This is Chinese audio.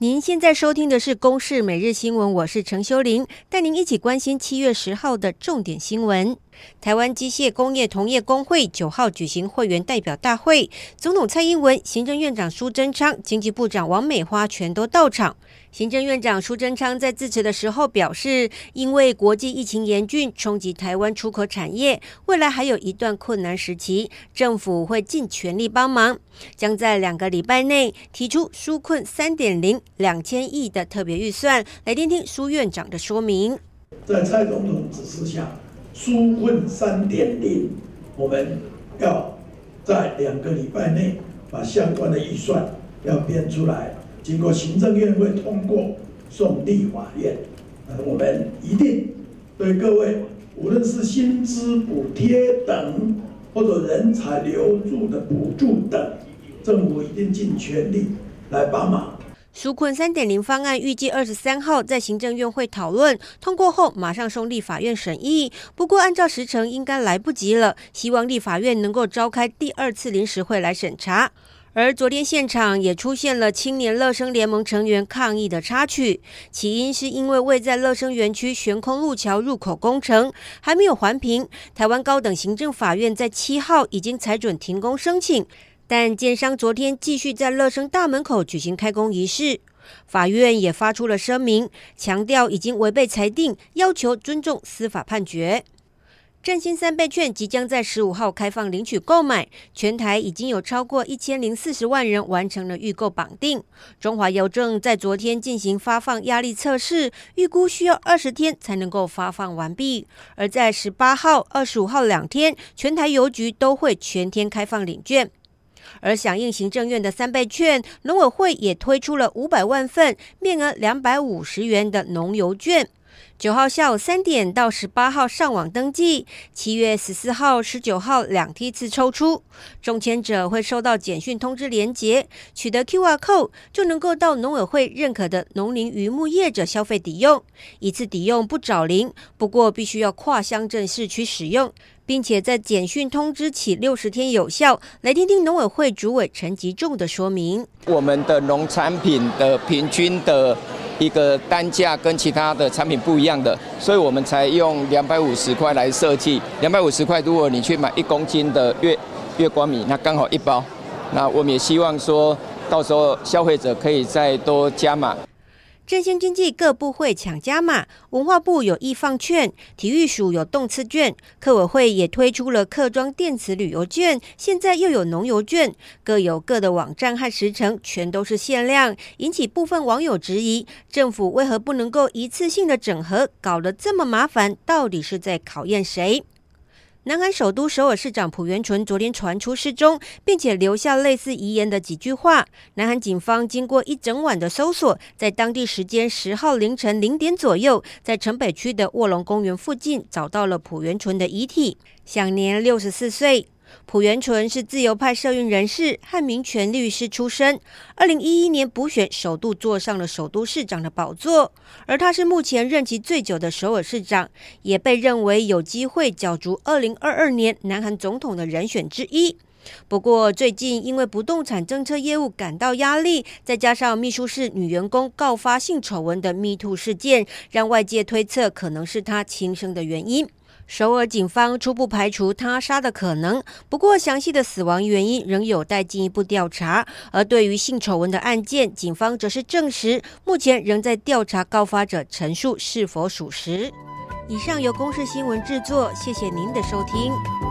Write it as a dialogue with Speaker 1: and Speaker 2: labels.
Speaker 1: 您现在收听的是《公视每日新闻》，我是陈修玲，带您一起关心七月十号的重点新闻。台湾机械工业同业公会九号举行会员代表大会，总统蔡英文、行政院长苏贞昌、经济部长王美花全都到场。行政院长苏贞昌在致辞的时候表示，因为国际疫情严峻，冲击台湾出口产业，未来还有一段困难时期，政府会尽全力帮忙，将在两个礼拜内提出纾困三点零两千亿的特别预算。来听听苏院长的说明。
Speaker 2: 在蔡总统指示下。纾困三点零，我们要在两个礼拜内把相关的预算要编出来，经过行政院会通过，送立法院。呃，我们一定对各位，无论是薪资补贴等，或者人才留住的补助等，政府一定尽全力来帮忙。
Speaker 1: 纾困三点零方案预计二十三号在行政院会讨论通过后，马上送立法院审议。不过按照时程，应该来不及了。希望立法院能够召开第二次临时会来审查。而昨天现场也出现了青年乐生联盟成员抗议的插曲，起因是因为位在乐生园区悬空路桥入口工程还没有环评，台湾高等行政法院在七号已经裁准停工申请。但建商昨天继续在乐生大门口举行开工仪式，法院也发出了声明，强调已经违背裁定，要求尊重司法判决。振兴三倍券即将在十五号开放领取购买，全台已经有超过一千零四十万人完成了预购绑定。中华邮政在昨天进行发放压力测试，预估需要二十天才能够发放完毕。而在十八号、二十五号两天，全台邮局都会全天开放领券。而响应行政院的三倍券，农委会也推出了五百万份、面额两百五十元的农邮券。九号下午三点到十八号上网登记，七月十四号、十九号两梯次抽出，中签者会收到简讯通知连结，取得 QR code 就能够到农委会认可的农林渔牧业者消费抵用，一次抵用不找零，不过必须要跨乡镇市区使用，并且在简讯通知起六十天有效。来听听农委会主委陈吉仲的说明：
Speaker 3: 我们的农产品的平均的。一个单价跟其他的产品不一样的，所以我们才用两百五十块来设计。两百五十块，如果你去买一公斤的月月光米，那刚好一包。那我们也希望说到时候消费者可以再多加码。
Speaker 1: 振兴经济各部会抢加码，文化部有意放券，体育署有动次券，客委会也推出了客庄电子旅游券，现在又有农游券，各有各的网站和时程，全都是限量，引起部分网友质疑，政府为何不能够一次性的整合，搞得这么麻烦，到底是在考验谁？南韩首都首尔市长朴元淳昨天传出失踪，并且留下类似遗言的几句话。南韩警方经过一整晚的搜索，在当地时间十号凌晨零点左右，在城北区的卧龙公园附近找到了朴元淳的遗体，享年六十四岁。朴元淳是自由派社运人士和民权律师出身。二零一一年补选，首度坐上了首都市长的宝座，而他是目前任期最久的首尔市长，也被认为有机会角逐二零二二年南韩总统的人选之一。不过，最近因为不动产政策业务感到压力，再加上秘书室女员工告发性丑闻的 MeToo 事件，让外界推测可能是他轻生的原因。首尔警方初步排除他杀的可能，不过详细的死亡原因仍有待进一步调查。而对于性丑闻的案件，警方则是证实，目前仍在调查告发者陈述是否属实。以上由公视新闻制作，谢谢您的收听。